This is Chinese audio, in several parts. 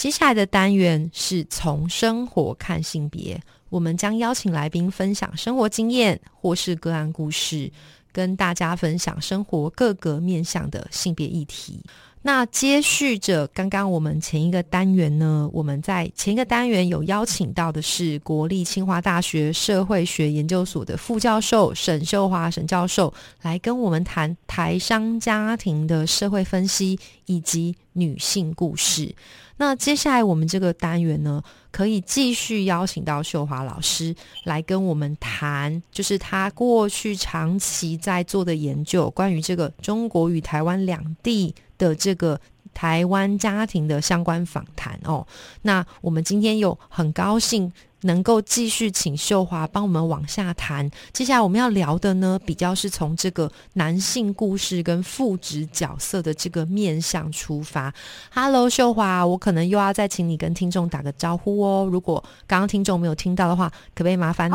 接下来的单元是从生活看性别，我们将邀请来宾分享生活经验或是个案故事，跟大家分享生活各个面向的性别议题。那接续着刚刚我们前一个单元呢，我们在前一个单元有邀请到的是国立清华大学社会学研究所的副教授沈秀华沈教授，来跟我们谈台商家庭的社会分析以及女性故事。那接下来我们这个单元呢，可以继续邀请到秀华老师来跟我们谈，就是他过去长期在做的研究，关于这个中国与台湾两地。的这个台湾家庭的相关访谈哦，那我们今天又很高兴能够继续请秀华帮我们往下谈。接下来我们要聊的呢，比较是从这个男性故事跟父职角色的这个面向出发。Hello，秀华，我可能又要再请你跟听众打个招呼哦。如果刚刚听众没有听到的话，可不可以麻烦你？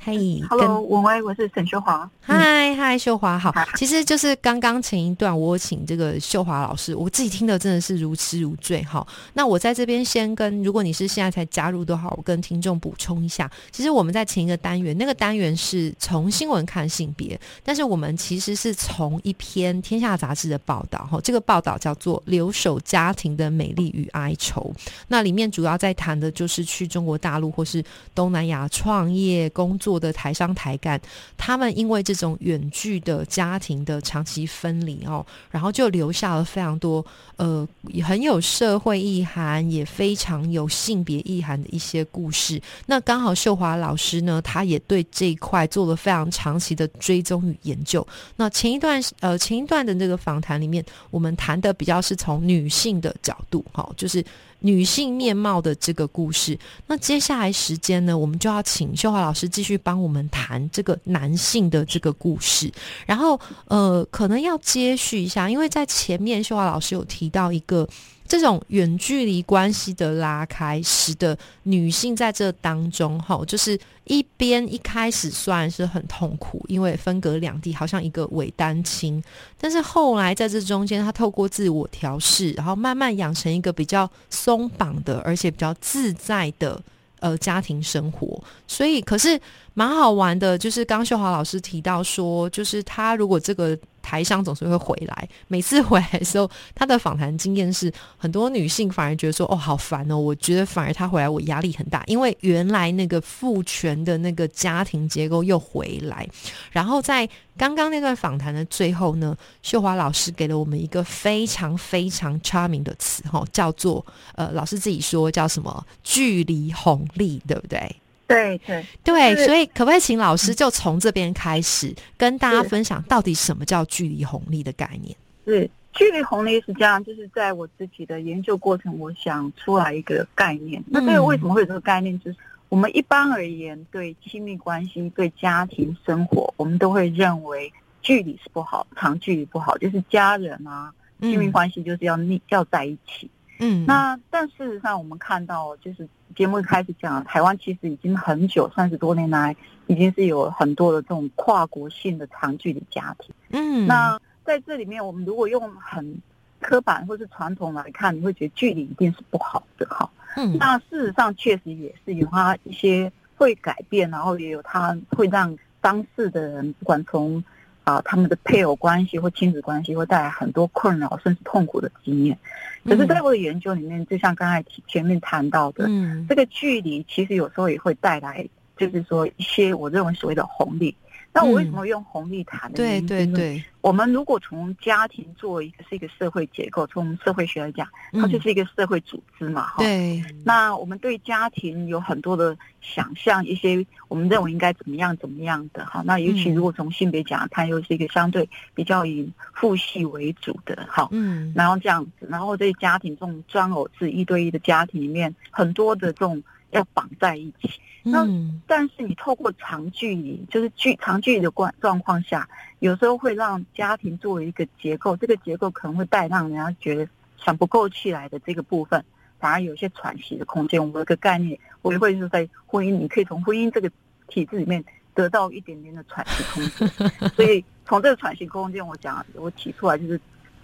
嘿，Hello，文威，我是沈秀华。嗨嗨，秀华好。其实就是刚刚前一段，我请这个秀华老师，我自己听的真的是如痴如醉哈。那我在这边先跟，如果你是现在才加入的话，我跟听众补充一下。其实我们在前一个单元，那个单元是从新闻看性别，但是我们其实是从一篇《天下》杂志的报道哈。这个报道叫做《留守家庭的美丽与哀愁》，那里面主要在谈的就是去中国大陆或是东南亚创业工作。做的台商台干，他们因为这种远距的家庭的长期分离哦，然后就留下了非常多呃很有社会意涵，也非常有性别意涵的一些故事。那刚好秀华老师呢，他也对这一块做了非常长期的追踪与研究。那前一段呃前一段的这个访谈里面，我们谈的比较是从女性的角度，哈，就是。女性面貌的这个故事，那接下来时间呢，我们就要请秀华老师继续帮我们谈这个男性的这个故事。然后，呃，可能要接续一下，因为在前面秀华老师有提到一个。这种远距离关系的拉开，使得女性在这当中，哈，就是一边一开始虽然是很痛苦，因为分隔两地，好像一个伪单亲，但是后来在这中间，她透过自我调试，然后慢慢养成一个比较松绑的，而且比较自在的。呃，家庭生活，所以可是蛮好玩的，就是刚秀华老师提到说，就是他如果这个台商总是会回来，每次回来的时候，他的访谈经验是很多女性反而觉得说，哦，好烦哦，我觉得反而他回来我压力很大，因为原来那个父权的那个家庭结构又回来，然后在。刚刚那段访谈的最后呢，秀华老师给了我们一个非常非常 charming 的词，哈，叫做呃，老师自己说叫什么距离红利，对不对？对对对，所以可不可以请老师就从这边开始跟大家分享，到底什么叫距离红利的概念？是距离红利是这样，就是在我自己的研究过程，我想出来一个概念。那这个为什么会有这个概念？就是我们一般而言，对亲密关系、对家庭生活，我们都会认为距离是不好，长距离不好，就是家人啊，亲密关系就是要腻要在一起。嗯，那但事实上，我们看到就是节目开始讲，台湾其实已经很久，三十多年来，已经是有很多的这种跨国性的长距离家庭。嗯，那在这里面，我们如果用很刻板或是传统来看，你会觉得距离一定是不好的，哈。嗯，那事实上确实也是有它一些会改变，然后也有它会让当事的人，不管从啊他们的配偶关系或亲子关系，会带来很多困扰甚至痛苦的经验。可是，在我的研究里面，就像刚才前面谈到的，嗯，这个距离其实有时候也会带来，就是说一些我认为所谓的红利。那我为什么用红利谈呢？对对对，我们如果从家庭作为一个是一个社会结构，从社会学来讲，它就是一个社会组织嘛，哈。对。那我们对家庭有很多的想象，一些我们认为应该怎么样怎么样的，哈。那尤其如果从性别讲，它又是一个相对比较以父系为主的，哈。嗯。然后这样子，然后对家庭这种专偶制一对一的家庭里面，很多的这种要绑在一起。那但是你透过长距离，就是距长距离的关状况下，有时候会让家庭作为一个结构，这个结构可能会带让人家觉得喘不过气来的这个部分，反而有些喘息的空间。我有个概念，我也会是在婚姻，你可以从婚姻这个体制里面得到一点点的喘息空间。所以从这个喘息空间，我讲我提出来就是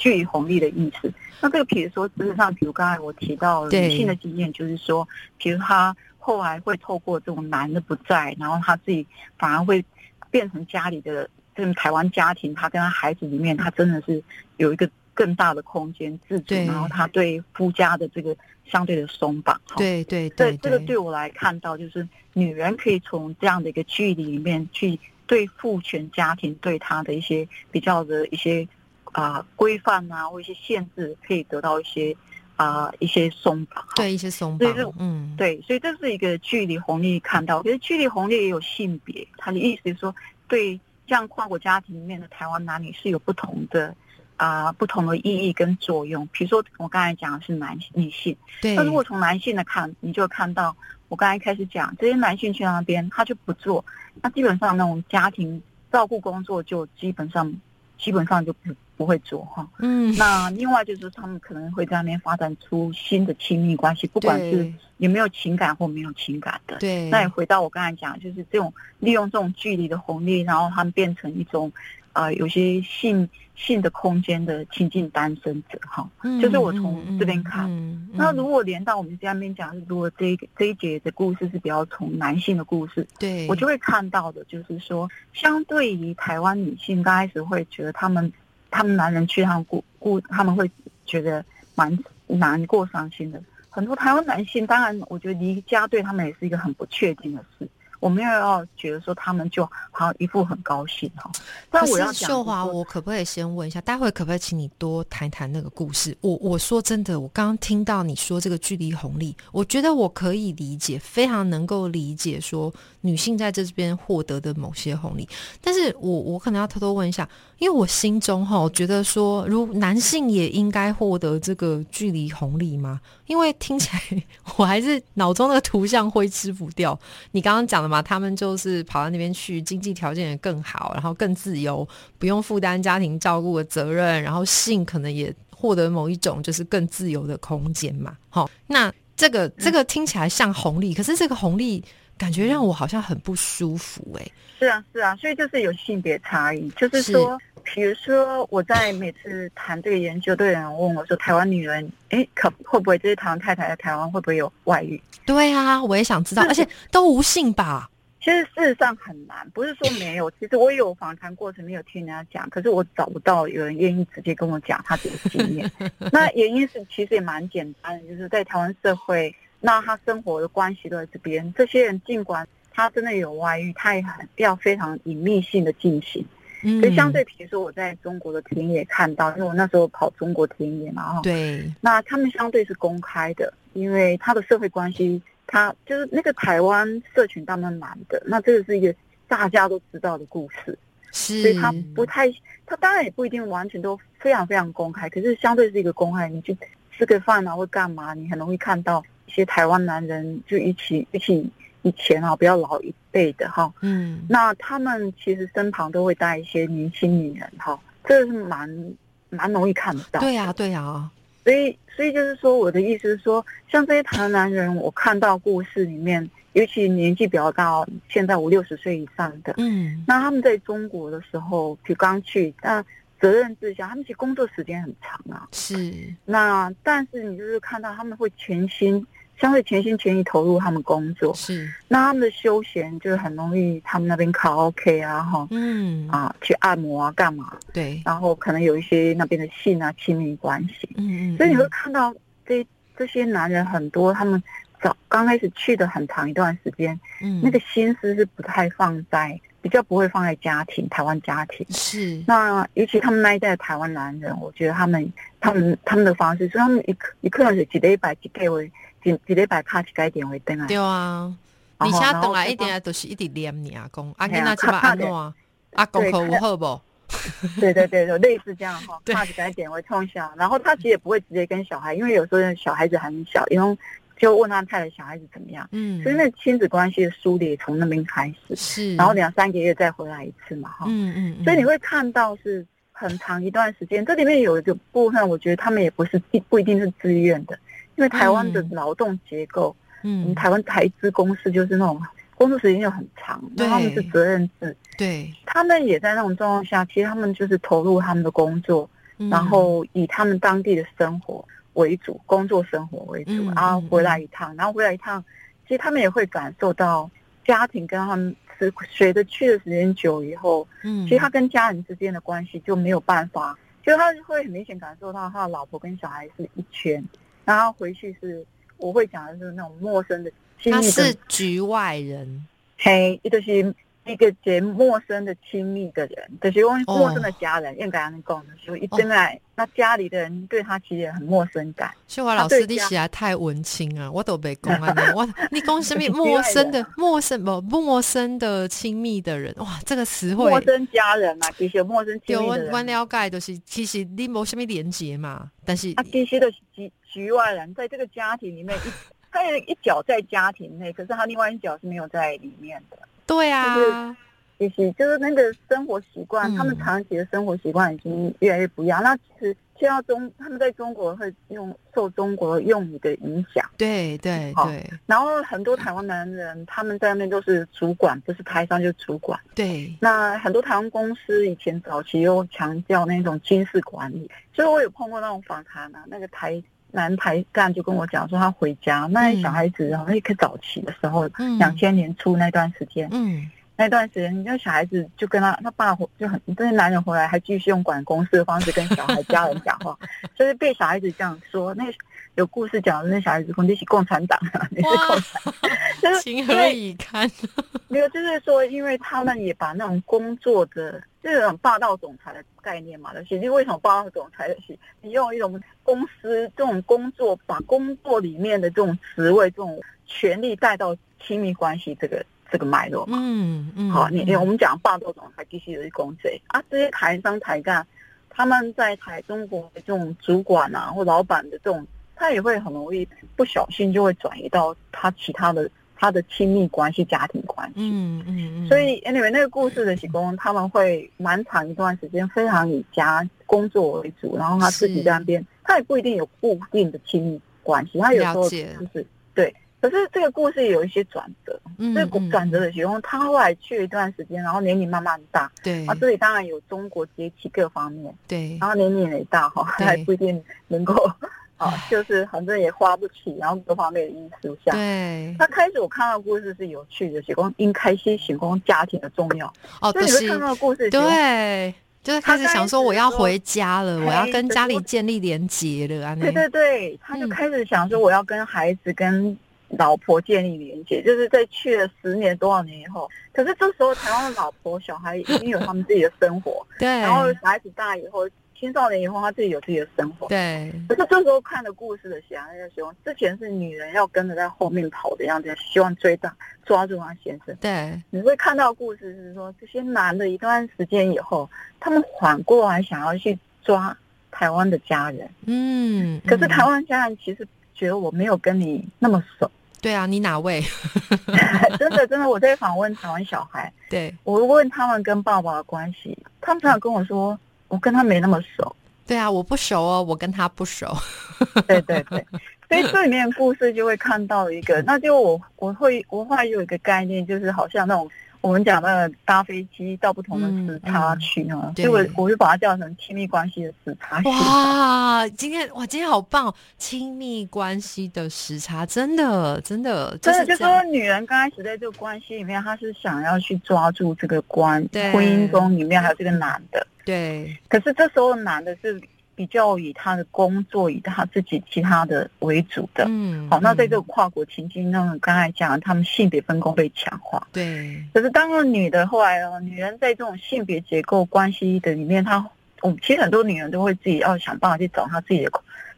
距离红利的意思。那这个比如说，事实上，比如刚才我提到女性的经验，就是说，比如她。后来会透过这种男的不在，然后她自己反而会变成家里的这种台湾家庭，她跟她孩子里面，她真的是有一个更大的空间自主，然后她对夫家的这个相对的松绑。对对对，这个对我来看到，就是女人可以从这样的一个距离里面去对父权家庭对她的一些比较的一些啊规范啊或一些限制，可以得到一些。啊，一些松绑，对一些松绑，嗯，对，所以这是一个距离红利看到，其实距离红利也有性别，他的意思是说，对像跨国家庭里面的台湾男女是有不同的啊，不同的意义跟作用。比如说我刚才讲的是男女性，对，那如果从男性的看，你就看到我刚才开始讲，这些男性去那边他就不做，那基本上那种家庭照顾工作就基本上基本上就不。不会做哈，嗯，那另外就是他们可能会在那边发展出新的亲密关系，不管是有没有情感或没有情感的，对。那也回到我刚才讲，就是这种利用这种距离的红利，然后他们变成一种，呃，有些性性的空间的亲近单身者哈，就是我从这边看。那如果连到我们下面讲，如果这这一节的故事是比较从男性的故事，对我就会看到的，就是说，相对于台湾女性，刚开始会觉得他们。他们男人去他们顾顾，他们会觉得蛮难过、伤心的。很多台湾男性，当然，我觉得离家对他们也是一个很不确定的事。我没有要觉得说他们就好像一副很高兴哈。但我要秀华，我可不可以先问一下，待会可不可以请你多谈谈那个故事？我我说真的，我刚刚听到你说这个距离红利，我觉得我可以理解，非常能够理解说女性在这边获得的某些红利。但是我我可能要偷偷问一下，因为我心中哈觉得说，如男性也应该获得这个距离红利吗？因为听起来 我还是脑中的图像挥之不掉。你刚刚讲的他们就是跑到那边去，经济条件也更好，然后更自由，不用负担家庭照顾的责任，然后性可能也获得某一种就是更自由的空间嘛。好，那这个这个听起来像红利，可是这个红利感觉让我好像很不舒服哎。是啊，是啊，所以就是有性别差异，就是说。比如说，我在每次谈这个研究，都有人问我说：“台湾女人，哎，可会不会这些台湾太太在台湾会不会有外遇？”对啊，我也想知道，而且都无性吧？其实事实上很难，不是说没有。其实我有访谈过程，没有听人家讲，可是我找不到有人愿意直接跟我讲他这个经验。那原因是其实也蛮简单的，就是在台湾社会，那他生活的关系都在这边。这些人尽管他真的有外遇，他也很要非常隐秘性的进行。所以相对，比如说我在中国的田野看到，因为我那时候跑中国田野嘛，哈，对，那他们相对是公开的，因为他的社会关系，他就是那个台湾社群他们男的，那这个是一个大家都知道的故事，是，所以他不太，他当然也不一定完全都非常非常公开，可是相对是一个公开，你去吃个饭啊，或干嘛，你很容易看到一些台湾男人就一起一起。以前啊，比较老一辈的哈，嗯，那他们其实身旁都会带一些年轻女人哈，这个是蛮蛮容易看得到。对呀，对呀，所以所以就是说，我的意思是说，像这些台湾男人，我看到故事里面，尤其年纪比较大，现在五六十岁以上的，嗯，那他们在中国的时候，就刚去，那责任之下，他们其实工作时间很长啊，是，那但是你就是看到他们会全心。相对全心全意投入他们工作，是。那他们的休闲就是很容易，他们那边卡 OK 啊，哈，嗯。啊，去按摩啊，干嘛？对，然后可能有一些那边的性啊亲密关系，嗯嗯，所以你会看到这这些男人很多，他们早刚开始去的很长一段时间，嗯，那个心思是不太放在比较不会放在家庭，台湾家庭。是，那尤其他们那一代的台湾男人，我觉得他们他们他们的方式，所以他们一一克是几礼拜几 K 为几几礼拜卡几改点为灯啊。对啊，你现在等来一点都是一直念你阿公，阿囡仔起码安怎啊？阿公可有好不？对对对，有类似这样哈，卡几改点为冲小，然后他其实也不会直接跟小孩，因为有时候小孩子很小，因为。就问他太太小孩子怎么样，嗯，所以那亲子关系的梳理从那边开始，是，然后两三个月再回来一次嘛，哈，嗯嗯，所以你会看到是很长一段时间，这里面有一个部分，我觉得他们也不是不不一定是自愿的，因为台湾的劳动结构，嗯，台湾台资公司就是那种工作时间又很长，对，他们是责任制，对，他们也在那种状况下，其实他们就是投入他们的工作，然后以他们当地的生活。为主，工作生活为主，然后回来一趟，然后回来一趟，其实他们也会感受到家庭跟他们是随着去的时间久以后，嗯，其实他跟家人之间的关系就没有办法，就他会很明显感受到他的老婆跟小孩是一圈，然后回去是我会讲的是那种陌生的，他是局外人，嘿，一个是。一个接陌生的亲密的人，就是用陌生的家人，应该安尼讲的，所以一进来，那家里的人对他其实也很陌生感。秀华老师，你起来太文青啊，我都被讲啊，我你讲什么陌生的、陌生不陌生的亲密的人？哇，这个词汇，陌生家人嘛，其实陌生亲密的人。我了解，就是其实你没什么连接嘛，但是他其实都是局局外人，在这个家庭里面，一他有一脚在家庭内，可是他另外一脚是没有在里面的。对啊，就是就是那个生活习惯，他们长期的生活习惯已经越来越不一样。那其实去到中，他们在中国会用受中国用语的影响。对对对。然后很多台湾男人，他们在那边都是主管，不是台商就是主管。对。那很多台湾公司以前早期又强调那种军事管理，所以我有碰过那种访谈啊，那个台。男台干就跟我讲说，他回家，那小孩子然后一个早期的时候，两千年初那段时间，嗯，那段时间，那小孩子就跟他他爸就很，这些男人回来还继续用管公司的方式跟小孩家人讲话，就是被小孩子这样说，那有故事讲的，那小孩子说你是共产党，你是共产党，就是情何以堪？没有，就是说，因为他们也把那种工作的。这种霸道总裁的概念嘛，其实为什么霸道总裁的是你用一种公司这种工作，把工作里面的这种职位、这种权力带到亲密关系这个这个脉络嘛？嗯嗯。好，你我们讲霸道总裁必须有一公职啊，这些台商台干，他们在台中国的这种主管啊或老板的这种，他也会很容易不小心就会转移到他其他的。他的亲密关系、家庭关系，嗯嗯嗯，所以 anyway 那个故事的提供，他们会蛮长一段时间非常以家工作为主，然后他自己在那边，他也不一定有固定的亲密关系，他有时候就是对。可是这个故事有一些转折，这个转折的时候，他后来去了一段时间，然后年龄慢慢大，对，啊，这里当然有中国崛起各方面，对，然后年龄也大哈，还不一定能够。啊，就是反正也花不起，然后各方面的因素下，对。他开始我看到故事是有趣的，写光因开心，写光家庭的重要。哦，所以你会看到故事，对，就是开始想说我要回家了，我要跟家里建立连结了啊。对对对，他就开始想说我要跟孩子、跟老婆建立连结，就是在去了十年多少年以后，可是这时候台湾的老婆小孩已经有他们自己的生活，对，然后小孩子大以后。青少年以后，他自己有自己的生活。对。可是这时候看的故事的想象，就希之前是女人要跟着在后面跑的样子，希望追到抓住他先生。对。你会看到故事是说，这些男的一段时间以后，他们缓过来想要去抓台湾的家人。嗯。可是台湾家人其实觉得我没有跟你那么熟。对啊，你哪位？真的真的，我在访问台湾小孩。对。我问他们跟爸爸的关系，他们常常跟我说。我跟他没那么熟，对啊，我不熟哦，我跟他不熟，对对对，所以这里面故事就会看到一个，那就我我会我会有一个概念，就是好像那种。我们讲那个搭飞机到不同的时差去呢，所以我我就把它叫成亲密关系的时差。哇，今天哇，今天好棒！亲密关系的时差，真的真的真的，就是说女人刚开始在这个关系里面，她是想要去抓住这个关婚姻中里面还有这个男的，对。可是这时候男的是比较以他的工作以他自己其他的为主的。嗯，好，那在这嗯个跨国情境，那种刚才讲他们性别分工被强化。对，可是当了女的，后来哦，女人在这种性别结构关系的里面，她，我们其实很多女人都会自己要想办法去找她自己的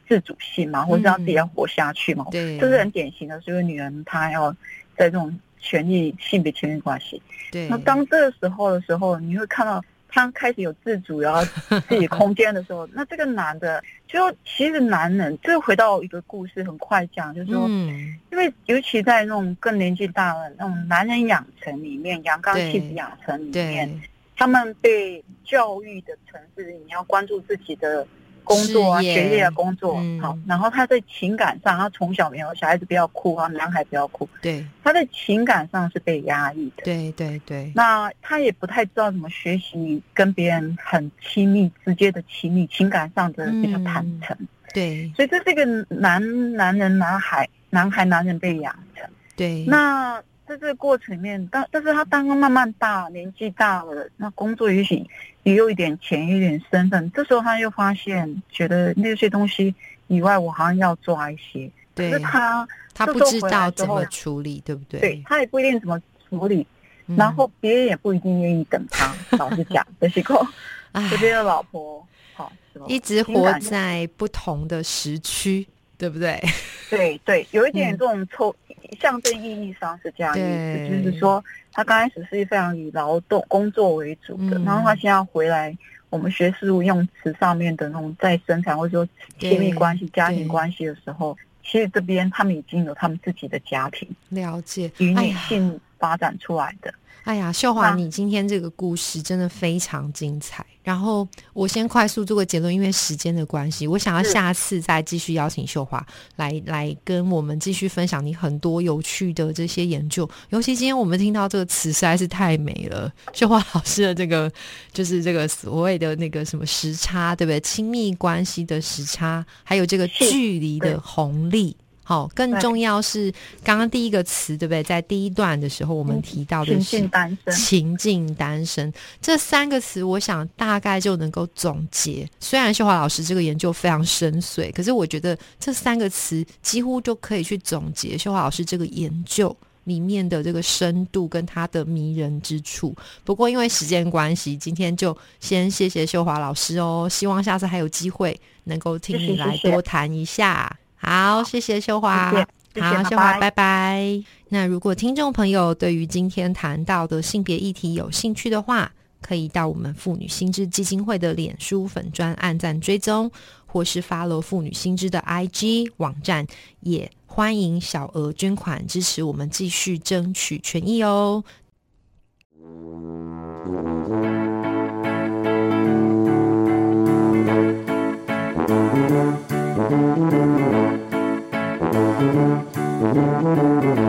自主性嘛，或者让自己要活下去嘛。对，这是很典型的，所以女人她要在这种权利性别权利关系。对，那当这个时候的时候，你会看到他开始有自主，然后 自己空间的时候，那这个男的就其实男人，这回到一个故事，很快讲，就是说，嗯，因为尤其在那种更年纪大的那种男人养成里面，阳刚气质养成里面，他们被教育的层次，你要关注自己的工作啊、学业啊、工作嗯。好，然后他在情感上，他从小没有小孩子不要哭啊，男孩不要哭，对，他在情感上是被压抑的。对，对，对，那他也不太知道怎么学习跟别人很亲密、直接的亲密，情感上的比较坦诚。对，所以这是一个男男人、男孩、男孩、男人被养成。对，那在这个过程里面，但但是他当他慢慢大，年纪大了，那工作也许也有一点钱，有一点身份，这时候他又发现，觉得那些东西以外，我好像要抓一些。可对是，他他不知道怎么处理，对不对？对他也不一定怎么处理，嗯，然后别人也不一定愿意等他。老实讲，就是说，唉这边的老婆，好，一直活在不同的时区，对不对？对对，有一点嗯这种抽、象征意义上是这样意思，就是说他刚开始是非常以劳动工作为主的，嗯然后他现在回来，我们学事物用词上面的那种再生产或者说亲密关系、家庭关系的时候，其实这边他们已经有他们自己的家庭了解。与女性发展出来的。哎呀，秀华，你今天这个故事真的非常精彩。然后我先快速做个结论，因为时间的关系，我想要下次再继续邀请秀华来来跟我们继续分享你很多有趣的这些研究。尤其今天我们听到这个词实在是太美了，秀华老师的这个就是这个所谓的那个什么时差，对不对？亲密关系的时差，还有这个距离的红利。好，更重要是刚刚第一个词，对不对？在第一段的时候，我们嗯提到的情是境单身，情境单身这三个词，我想大概就能够总结。虽然秀华老师这个研究非常深邃，可是我觉得这三个词几乎就可以去总结秀华老师这个研究里面的这个深度跟它的迷人之处。不过因为时间关系，今天就先谢谢秀华老师哦，希望下次还有机会能够听你来多谈一下。好，谢谢秀华。谢谢谢谢好，秀华，拜拜拜。那如果听众朋友对于今天谈到的性别议题有兴趣的话，可以到我们妇女心知基金会的脸书粉专按赞追踪，或是 follow 妇女心知的 IG 网站，也欢迎小额捐款支持我们继续争取权益哦。Thank you.